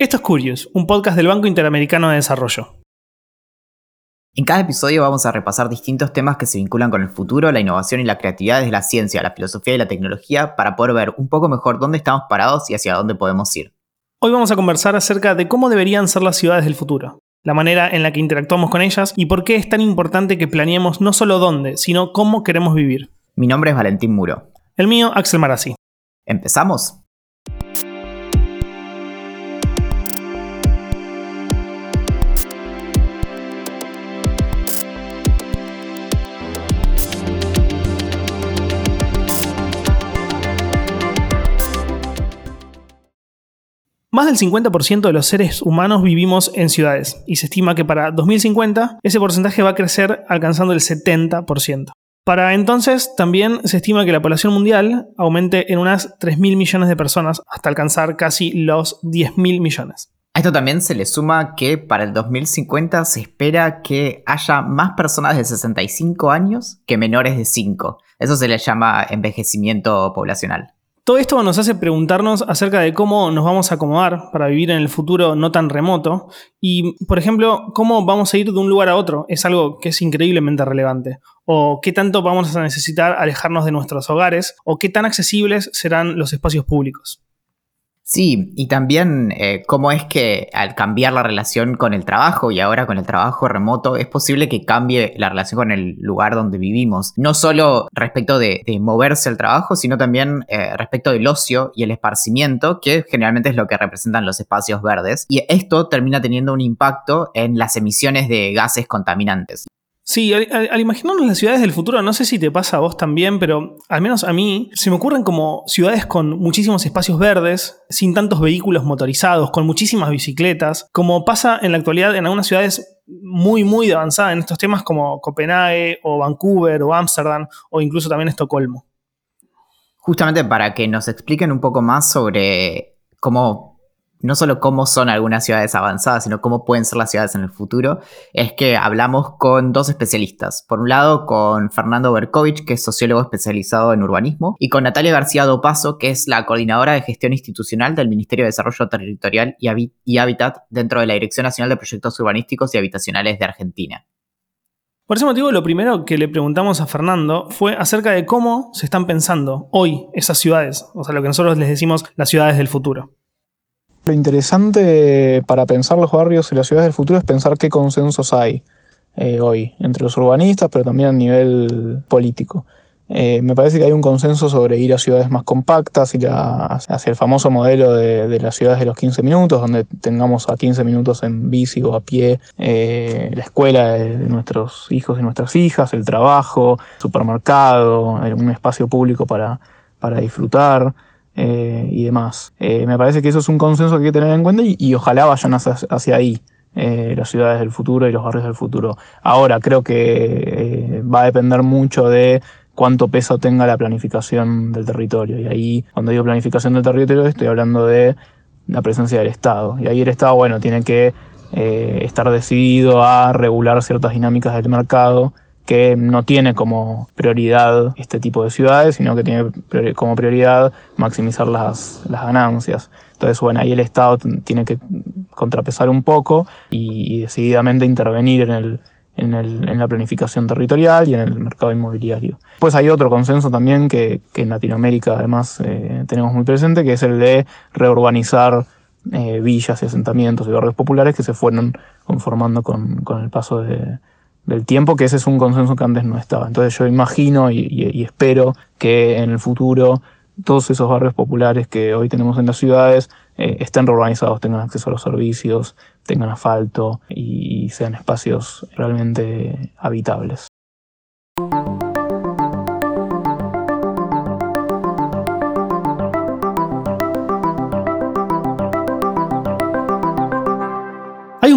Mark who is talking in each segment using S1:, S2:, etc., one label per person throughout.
S1: Esto es Curious, un podcast del Banco Interamericano de Desarrollo.
S2: En cada episodio vamos a repasar distintos temas que se vinculan con el futuro, la innovación y la creatividad desde la ciencia, la filosofía y la tecnología para poder ver un poco mejor dónde estamos parados y hacia dónde podemos ir.
S1: Hoy vamos a conversar acerca de cómo deberían ser las ciudades del futuro, la manera en la que interactuamos con ellas y por qué es tan importante que planeemos no solo dónde, sino cómo queremos vivir.
S2: Mi nombre es Valentín Muro.
S1: El mío, Axel Marazzi.
S2: ¿Empezamos?
S1: Más del 50% de los seres humanos vivimos en ciudades y se estima que para 2050 ese porcentaje va a crecer alcanzando el 70%. Para entonces también se estima que la población mundial aumente en unas 3.000 millones de personas hasta alcanzar casi los 10.000 millones.
S2: A esto también se le suma que para el 2050 se espera que haya más personas de 65 años que menores de 5. Eso se le llama envejecimiento poblacional.
S1: Todo esto nos hace preguntarnos acerca de cómo nos vamos a acomodar para vivir en el futuro no tan remoto y, por ejemplo, cómo vamos a ir de un lugar a otro. Es algo que es increíblemente relevante. O qué tanto vamos a necesitar alejarnos de nuestros hogares o qué tan accesibles serán los espacios públicos.
S2: Sí, y también eh, cómo es que al cambiar la relación con el trabajo y ahora con el trabajo remoto es posible que cambie la relación con el lugar donde vivimos. No solo respecto de, moverse al trabajo, sino también eh, respecto del ocio y el esparcimiento, que generalmente es lo que representan los espacios verdes. Y esto termina teniendo un impacto en las emisiones de gases contaminantes.
S1: Sí, al, imaginarnos las ciudades del futuro, no sé si te pasa a vos también, pero al menos a mí se me ocurren como ciudades con muchísimos espacios verdes, sin tantos vehículos motorizados, con muchísimas bicicletas, como pasa en la actualidad en algunas ciudades muy, muy avanzadas en estos temas como Copenhague o Vancouver o Ámsterdam o incluso también Estocolmo.
S2: Justamente para que nos expliquen un poco más sobre cómo no solo cómo son algunas ciudades avanzadas, sino cómo pueden ser las ciudades en el futuro, es que hablamos con dos especialistas. Por un lado, con Fernando Berkovich, que es sociólogo especializado en urbanismo, y con Natalia García Dopaso, que es la coordinadora de gestión institucional del Ministerio de Desarrollo Territorial y Hábitat dentro de la Dirección Nacional de Proyectos Urbanísticos y Habitacionales de Argentina.
S1: Por ese motivo, lo primero que le preguntamos a Fernando fue acerca de cómo se están pensando hoy esas ciudades, o sea, lo que nosotros les decimos las ciudades del futuro.
S3: Lo interesante para pensar los barrios y las ciudades del futuro es pensar qué consensos hay eh, hoy entre los urbanistas, pero también a nivel político. Eh, me parece que hay un consenso sobre ir a ciudades más compactas, ir hacia el famoso modelo de, las ciudades de los 15 minutos, donde tengamos a 15 minutos en bici o a pie eh, la escuela de, nuestros hijos y nuestras hijas, el trabajo, supermercado, un espacio público para disfrutar. Eh, y demás. Eh, me parece que eso es un consenso que hay que tener en cuenta y, ojalá vayan hacia, ahí. Eh, las ciudades del futuro y los barrios del futuro. Ahora, creo que va a depender mucho de cuánto peso tenga la planificación del territorio. Y ahí, cuando digo planificación del territorio, estoy hablando de la presencia del Estado. Y ahí el Estado, bueno, tiene que estar decidido a regular ciertas dinámicas del mercado que no tiene como prioridad este tipo de ciudades, sino que tiene como prioridad maximizar las, ganancias. Entonces, bueno, ahí el Estado tiene que contrapesar un poco y, decididamente intervenir en, en, la planificación territorial y en el mercado inmobiliario. Pues hay otro consenso también que, en Latinoamérica además eh, tenemos muy presente, que es el de reurbanizar eh, villas y asentamientos y barrios populares que se fueron conformando con el paso de, del tiempo, que ese es un consenso que antes no estaba. Entonces yo imagino y, espero que en el futuro todos esos barrios populares que hoy tenemos en las ciudades eh, estén reurbanizados, tengan acceso a los servicios, tengan asfalto y sean espacios realmente habitables.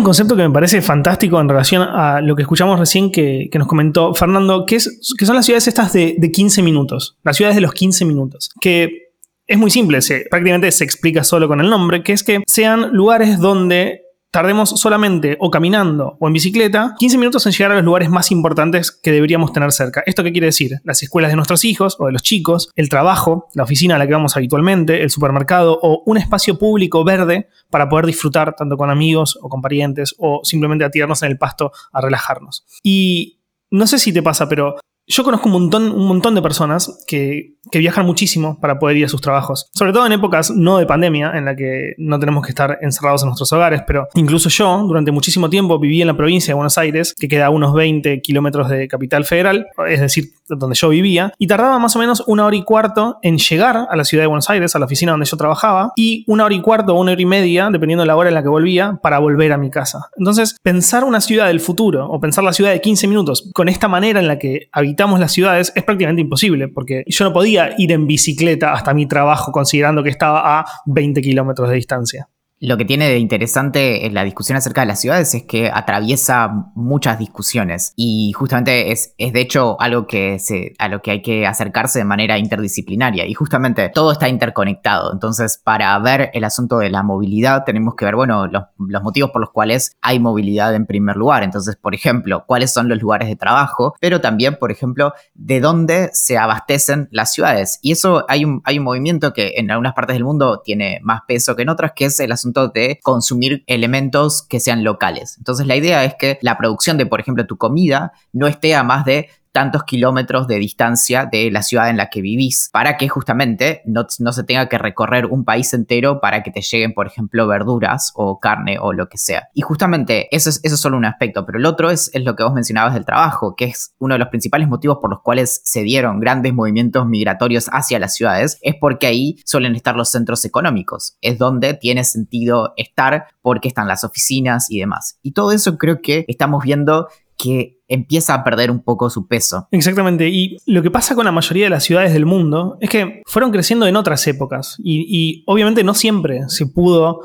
S1: Un concepto que me parece fantástico en relación a lo que escuchamos recién que, nos comentó Fernando, que, es, que son las ciudades estas de, 15 minutos, las ciudades de los 15 minutos, que es muy simple, prácticamente se explica solo con el nombre, que es que sean lugares donde tardemos solamente o caminando o en bicicleta 15 minutos en llegar a los lugares más importantes que deberíamos tener cerca. ¿Esto qué quiere decir? Las escuelas de nuestros hijos o de los chicos, el trabajo, la oficina a la que vamos habitualmente, el supermercado o un espacio público verde para poder disfrutar tanto con amigos o con parientes o simplemente a tirarnos en el pasto a relajarnos. Y no sé si te pasa, pero yo conozco un montón, un montón de personas que, viajan muchísimo para poder ir a sus trabajos. Sobre todo en épocas no de pandemia, en la que no tenemos que estar encerrados en nuestros hogares, pero incluso yo, durante muchísimo tiempo, viví en la provincia de Buenos Aires, que queda a unos 20 kilómetros de Capital Federal, es decir, donde yo vivía, y tardaba más o menos una hora y cuarto en llegar a la ciudad de Buenos Aires, a la oficina donde yo trabajaba, y una hora y cuarto o una hora y media, dependiendo de la hora en la que volvía, para volver a mi casa. Entonces, pensar una ciudad del futuro o pensar la ciudad de 15 minutos con esta manera en la que habitamos las ciudades es prácticamente imposible, porque yo no podía ir en bicicleta hasta mi trabajo considerando que estaba a 20 kilómetros de distancia.
S2: Lo que tiene de interesante en la discusión acerca de las ciudades es que atraviesa muchas discusiones y justamente es, es de hecho algo que a lo que hay que acercarse de manera interdisciplinaria y justamente todo está interconectado. Entonces, para ver el asunto de la movilidad tenemos que ver, bueno, los, los motivos por los cuales hay movilidad en primer lugar. Entonces, por ejemplo, cuáles son los lugares de trabajo, pero también, por ejemplo, de dónde se abastecen las ciudades. Y eso hay un, hay un movimiento que en algunas partes del mundo tiene más peso que en otras, que es el asunto de consumir elementos que sean locales. Entonces la idea es que la producción de, por ejemplo, tu comida no esté a más de tantos kilómetros de distancia de la ciudad en la que vivís, para que justamente no, se tenga que recorrer un país entero para que te lleguen, por ejemplo, verduras o carne o lo que sea. Y justamente eso es, eso solo un aspecto, pero el otro es, es lo que vos mencionabas del trabajo, que es uno de los principales motivos por los cuales se dieron grandes movimientos migratorios hacia las ciudades, es porque ahí suelen estar los centros económicos, es donde tiene sentido estar porque están las oficinas y demás. Y todo eso creo que estamos viendo que empieza a perder un poco su peso.
S1: Exactamente, y lo que pasa con la mayoría de las ciudades del mundo es que fueron creciendo en otras épocas y, obviamente no siempre se pudo,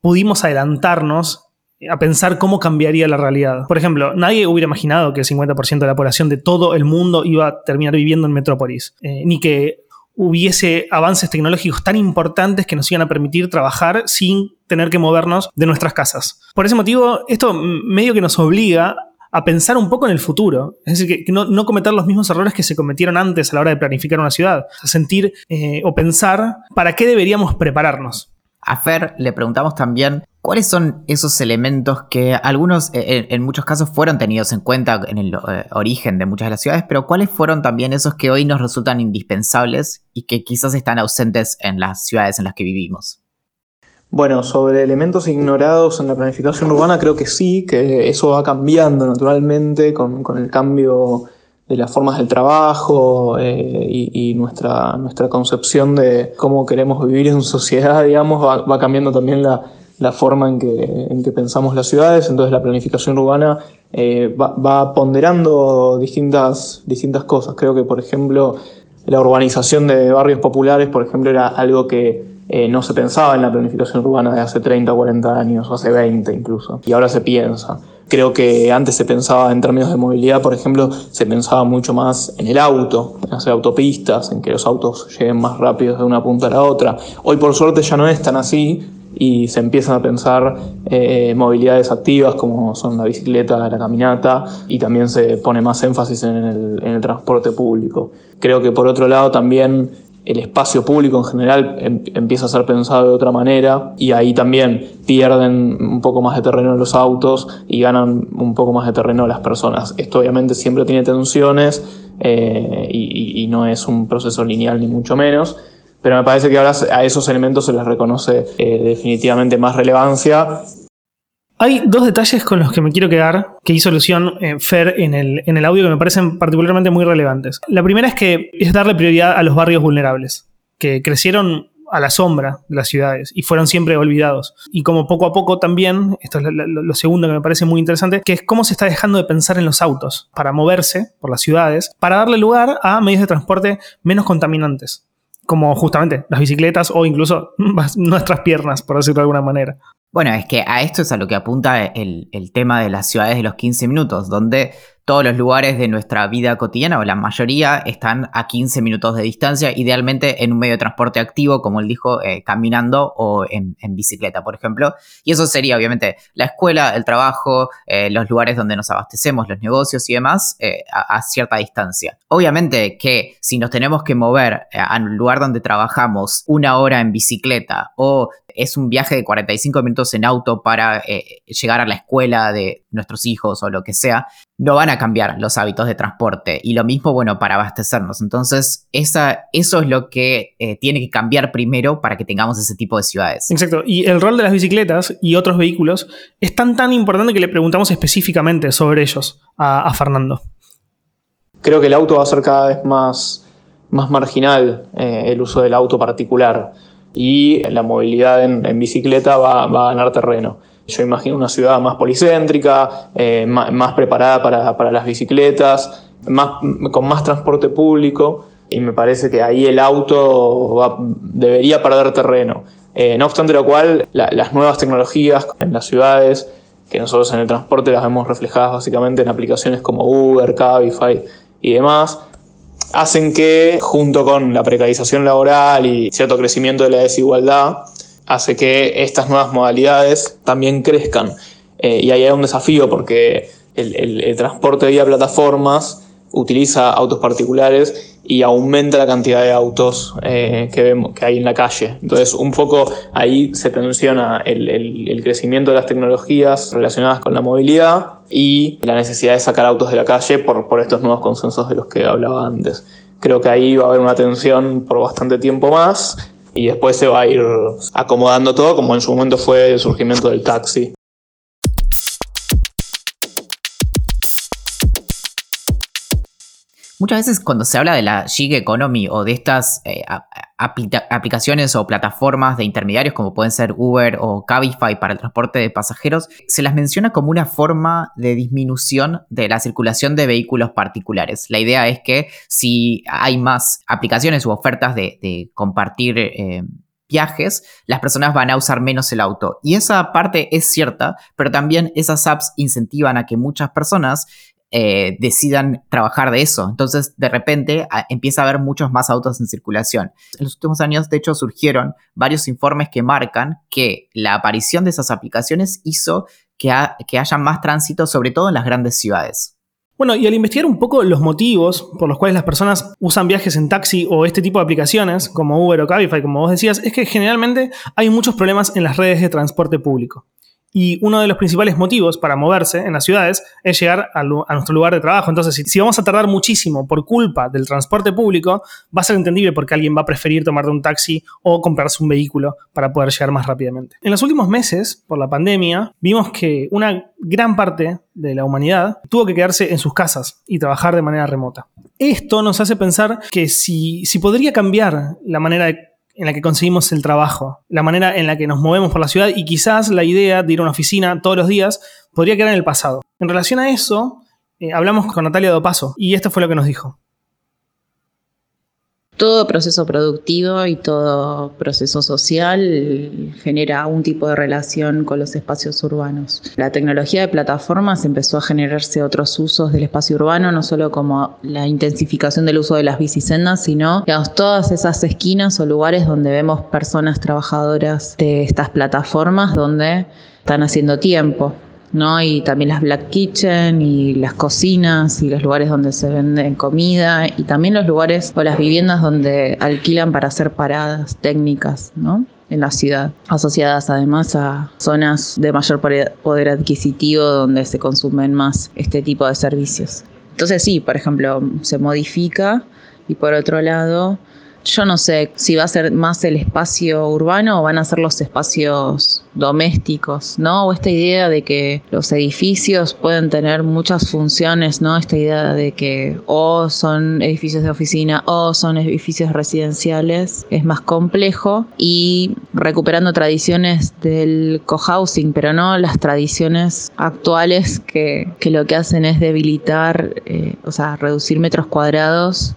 S1: pudimos adelantarnos a pensar cómo cambiaría la realidad. Por ejemplo, nadie hubiera imaginado que el 50% de la población de todo el mundo iba a terminar viviendo en metrópolis, eh, ni que hubiese avances tecnológicos tan importantes que nos iban a permitir trabajar sin tener que movernos de nuestras casas. Por ese motivo, esto medio que nos obliga a pensar un poco en el futuro. Es decir, que no, cometer los mismos errores que se cometieron antes a la hora de planificar una ciudad. A sentir eh, o pensar para qué deberíamos prepararnos.
S2: A Fer le preguntamos también cuáles son esos elementos que algunos, eh, en, muchos casos, fueron tenidos en cuenta en el eh, origen de muchas de las ciudades, pero cuáles fueron también esos que hoy nos resultan indispensables y que quizás están ausentes en las ciudades en las que vivimos.
S3: Bueno, sobre elementos ignorados en la planificación urbana, creo que sí, que eso va cambiando naturalmente con, el cambio de las formas del trabajo eh, y, nuestra, nuestra concepción de cómo queremos vivir en sociedad, digamos, va, cambiando también la, forma en que, en que, pensamos las ciudades, entonces la planificación urbana eh, va, va, ponderando distintas, distintas cosas. Creo que, por ejemplo, la urbanización de barrios populares, por ejemplo, era algo que eh, no se pensaba en la planificación urbana de hace 30 o 40 años, o hace 20 incluso, y ahora se piensa. Creo que antes se pensaba en términos de movilidad, por ejemplo, se pensaba mucho más en el auto, en hacer autopistas, en que los autos lleguen más rápido de una punta a la otra. Hoy por suerte ya no es tan así y se empiezan a pensar eh, movilidades activas como son la bicicleta, la caminata y también se pone más énfasis en el transporte público. Creo que por otro lado también el espacio público en general em, empieza a ser pensado de otra manera y ahí también pierden un poco más de terreno los autos y ganan un poco más de terreno las personas. Esto obviamente siempre tiene tensiones eh, y, no es un proceso lineal ni mucho menos, pero me parece que ahora a esos elementos se les reconoce eh, definitivamente más relevancia
S1: hay dos detalles con los que me quiero quedar que hizo alusión eh, Fer en el, en el audio que me parecen particularmente muy relevantes. La primera es que es darle prioridad a los barrios vulnerables, que crecieron a la sombra de las ciudades y fueron siempre olvidados. Y como poco a poco también, esto es lo, segundo que me parece muy interesante, que es cómo se está dejando de pensar en los autos para moverse por las ciudades, para darle lugar a medios de transporte menos contaminantes, como justamente las bicicletas o incluso nuestras piernas, por decirlo de alguna manera.
S2: Bueno, es que a esto es a lo que apunta el, tema de las ciudades de los 15 minutos, donde todos los lugares de nuestra vida cotidiana, o la mayoría, están a 15 minutos de distancia, idealmente en un medio de transporte activo, como él dijo, eh, caminando o en, bicicleta, por ejemplo. Y eso sería, obviamente, la escuela, el trabajo, eh, los lugares donde nos abastecemos, los negocios y demás, eh, a, cierta distancia. Obviamente que si nos tenemos que mover a un lugar donde trabajamos una hora en bicicleta o es un viaje de 45 minutos en auto para llegar a la escuela de nuestros hijos o lo que sea, no van a cambiar los hábitos de transporte. Y lo mismo, bueno, para abastecernos. Entonces, esa, eso es lo que eh, tiene que cambiar primero para que tengamos ese tipo de ciudades.
S1: Exacto. Y el rol de las bicicletas y otros vehículos es tan, tan importante que le preguntamos específicamente sobre ellos a, Fernando.
S3: Creo que el auto va a ser cada vez más, más marginal, eh, el uso del auto particular. Y la movilidad en, bicicleta va, a ganar terreno. Yo imagino una ciudad más policéntrica, eh, más, preparada para, las bicicletas, más, con más transporte público y me parece que ahí el auto debería perder terreno. Eh, no obstante lo cual, las nuevas tecnologías en las ciudades, que nosotros en el transporte las vemos reflejadas básicamente en aplicaciones como Uber, Cabify y demás, hacen que junto con la precarización laboral y cierto crecimiento de la desigualdad, hace que estas nuevas modalidades también crezcan. Eh, y ahí hay un desafío porque el, transporte vía plataformas utiliza autos particulares y aumenta la cantidad de autos eh, que, vemos, que hay en la calle. Entonces, un poco ahí se tensiona el, crecimiento de las tecnologías relacionadas con la movilidad y la necesidad de sacar autos de la calle por, por estos nuevos consensos de los que hablaba antes. Creo que ahí va a haber una tensión por bastante tiempo más y después se va a ir acomodando todo como en su momento fue el surgimiento del taxi.
S2: Muchas veces cuando se habla de la gig economy o de estas eh, aplicaciones o plataformas de intermediarios como pueden ser Uber o Cabify para el transporte de pasajeros, se las menciona como una forma de disminución de la circulación de vehículos particulares. La idea es que si hay más aplicaciones u ofertas de, compartir eh, viajes, las personas van a usar menos el auto. Y esa parte es cierta, pero también esas apps incentivan a que muchas personas eh, decidan trabajar de eso. Entonces, de repente, empieza a haber muchos más autos en circulación. En los últimos años, de hecho, surgieron varios informes que marcan que la aparición de esas aplicaciones hizo que, que haya más tránsito, sobre todo en las grandes ciudades.
S1: Bueno, y al investigar un poco los motivos por los cuales las personas usan viajes en taxi o este tipo de aplicaciones, como Uber o Cabify, como vos decías, es que generalmente hay muchos problemas en las redes de transporte público. Y uno de los principales motivos para moverse en las ciudades es llegar a, nuestro lugar de trabajo. Entonces, si, vamos a tardar muchísimo por culpa del transporte público, va a ser entendible porque alguien va a preferir tomar un taxi o comprarse un vehículo para poder llegar más rápidamente. En los últimos meses, por la pandemia, vimos que una gran parte de la humanidad tuvo que quedarse en sus casas y trabajar de manera remota. Esto nos hace pensar que si, si podría cambiar la manera de en la que conseguimos el trabajo, la manera en la que nos movemos por la ciudad y quizás la idea de ir a una oficina todos los días podría quedar en el pasado. En relación a eso, eh, hablamos con Natalia Dopaso y esto fue lo que nos dijo
S4: todo proceso productivo y todo proceso social genera un tipo de relación con los espacios urbanos. La tecnología de plataformas empezó a generarse otros usos del espacio urbano, no solo como la intensificación del uso de las bicisendas, sino todas esas esquinas o lugares donde vemos personas trabajadoras de estas plataformas donde están haciendo tiempo. ¿No? Y también las black kitchen y las cocinas y los lugares donde se venden comida y también los lugares o las viviendas donde alquilan para hacer paradas técnicas, ¿no? en la ciudad, asociadas además a zonas de mayor poder adquisitivo donde se consumen más este tipo de servicios. Entonces sí, por ejemplo, se modifica y por otro lado yo no sé si va a ser más el espacio urbano o van a ser los espacios domésticos, ¿no? O esta idea de que los edificios pueden tener muchas funciones, ¿no? Esta idea de que o son edificios de oficina o son edificios residenciales es más complejo y recuperando tradiciones del cohousing, pero no las tradiciones actuales que, lo que hacen es debilitar, eh, o sea, reducir metros cuadrados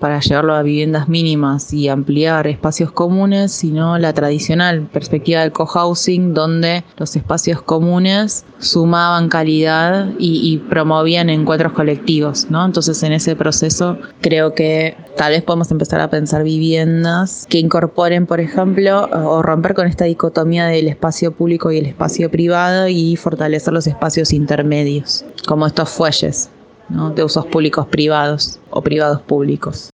S4: para llevarlo a viviendas mínimas y ampliar espacios comunes, sino la tradicional perspectiva del cohousing, donde los espacios comunes sumaban calidad y, promovían encuentros colectivos, ¿no? Entonces en ese proceso creo que tal vez podemos empezar a pensar viviendas que incorporen, por ejemplo, o romper con esta dicotomía del espacio público y el espacio privado y fortalecer los espacios intermedios, como estos fuelles de usos públicos privados o privados públicos.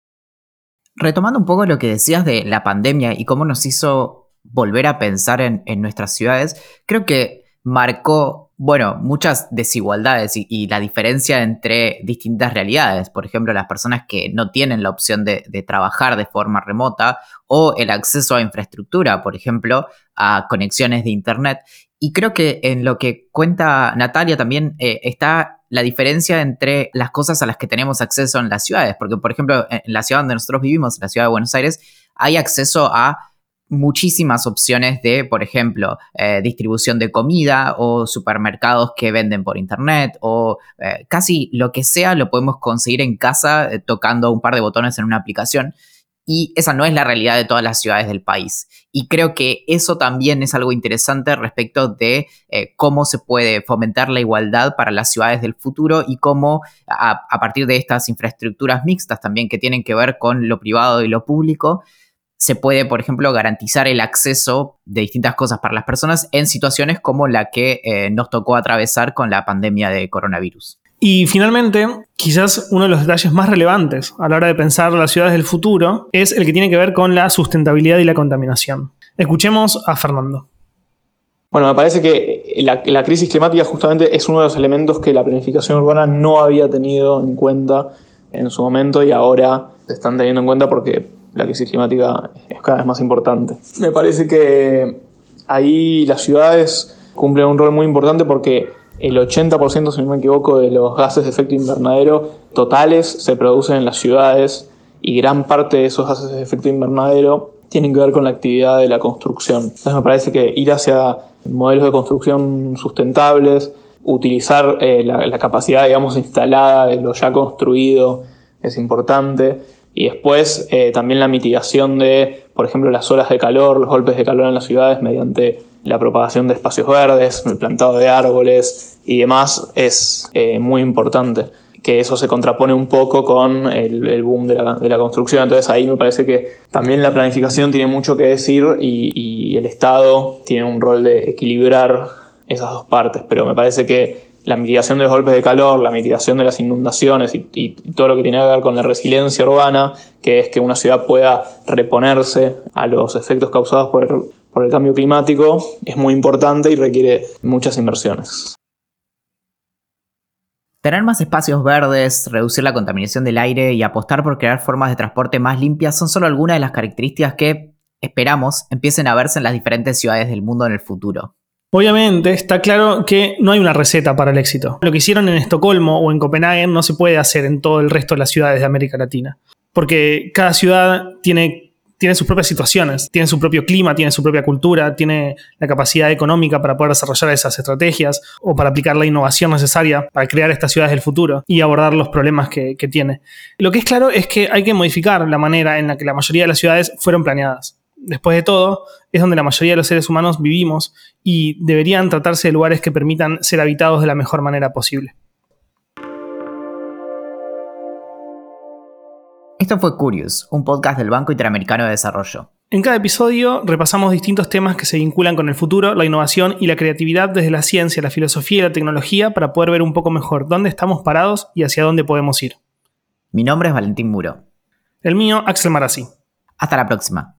S2: Retomando un poco lo que decías de la pandemia y cómo nos hizo volver a pensar en, nuestras ciudades, creo que marcó, bueno, muchas desigualdades y, la diferencia entre distintas realidades. Por ejemplo, las personas que no tienen la opción de, trabajar de forma remota o el acceso a infraestructura, por ejemplo, a conexiones de Internet. Y creo que en lo que cuenta Natalia también eh, está la diferencia entre las cosas a las que tenemos acceso en las ciudades. Porque, por ejemplo, en la ciudad donde nosotros vivimos, la ciudad de Buenos Aires, hay acceso a muchísimas opciones de, por ejemplo, eh, distribución de comida o supermercados que venden por internet o eh, casi lo que sea lo podemos conseguir en casa tocando un par de botones en una aplicación y esa no es la realidad de todas las ciudades del país. Y creo que eso también es algo interesante respecto de eh, cómo se puede fomentar la igualdad para las ciudades del futuro y cómo a, partir de estas infraestructuras mixtas también que tienen que ver con lo privado y lo público, se puede, por ejemplo, garantizar el acceso de distintas cosas para las personas en situaciones como la que eh, nos tocó atravesar con la pandemia de coronavirus.
S1: Y finalmente, quizás uno de los detalles más relevantes a la hora de pensar las ciudades del futuro es el que tiene que ver con la sustentabilidad y la contaminación. Escuchemos a Fernando.
S3: Bueno, me parece que la, crisis climática justamente es uno de los elementos que la planificación urbana no había tenido en cuenta en su momento y ahora se están teniendo en cuenta porque la crisis climática es cada vez más importante. Me parece que ahí las ciudades cumplen un rol muy importante porque el 80%, si no me equivoco, de los gases de efecto invernadero totales se producen en las ciudades y gran parte de esos gases de efecto invernadero tienen que ver con la actividad de la construcción. Entonces me parece que ir hacia modelos de construcción sustentables, utilizar eh, la, capacidad, digamos, instalada de lo ya construido es importante. Y después eh, también la mitigación de, por ejemplo, las olas de calor, los golpes de calor en las ciudades mediante la propagación de espacios verdes, el plantado de árboles y demás es eh, muy importante. Que eso se contrapone un poco con el, boom de la, construcción. Entonces ahí me parece que también la planificación tiene mucho que decir y, el Estado tiene un rol de equilibrar esas dos partes. Pero me parece que la mitigación de los golpes de calor, la mitigación de las inundaciones y, y, todo lo que tiene que ver con la resiliencia urbana, que es que una ciudad pueda reponerse a los efectos causados por el, por el cambio climático es muy importante y requiere muchas inversiones.
S2: Tener más espacios verdes, reducir la contaminación del aire y apostar por crear formas de transporte más limpias son solo algunas de las características que, esperamos, empiecen a verse en las diferentes ciudades del mundo en el futuro.
S1: Obviamente está claro que no hay una receta para el éxito. Lo que hicieron en Estocolmo o en Copenhague no se puede hacer en todo el resto de las ciudades de América Latina. Porque cada ciudad tiene tiene sus propias situaciones, tiene su propio clima, tiene su propia cultura, tiene la capacidad económica para poder desarrollar esas estrategias o para aplicar la innovación necesaria para crear estas ciudades del futuro y abordar los problemas que, tiene. Lo que es claro es que hay que modificar la manera en la que la mayoría de las ciudades fueron planeadas. Después de todo, es donde la mayoría de los seres humanos vivimos y deberían tratarse de lugares que permitan ser habitados de la mejor manera posible.
S2: Esto fue Curious, un podcast del Banco Interamericano de Desarrollo.
S1: En cada episodio repasamos distintos temas que se vinculan con el futuro, la innovación y la creatividad desde la ciencia, la filosofía y la tecnología para poder ver un poco mejor dónde estamos parados y hacia dónde podemos ir.
S2: Mi nombre es Valentín Muro.
S1: El mío, Axel Marazzi.
S2: Hasta la próxima.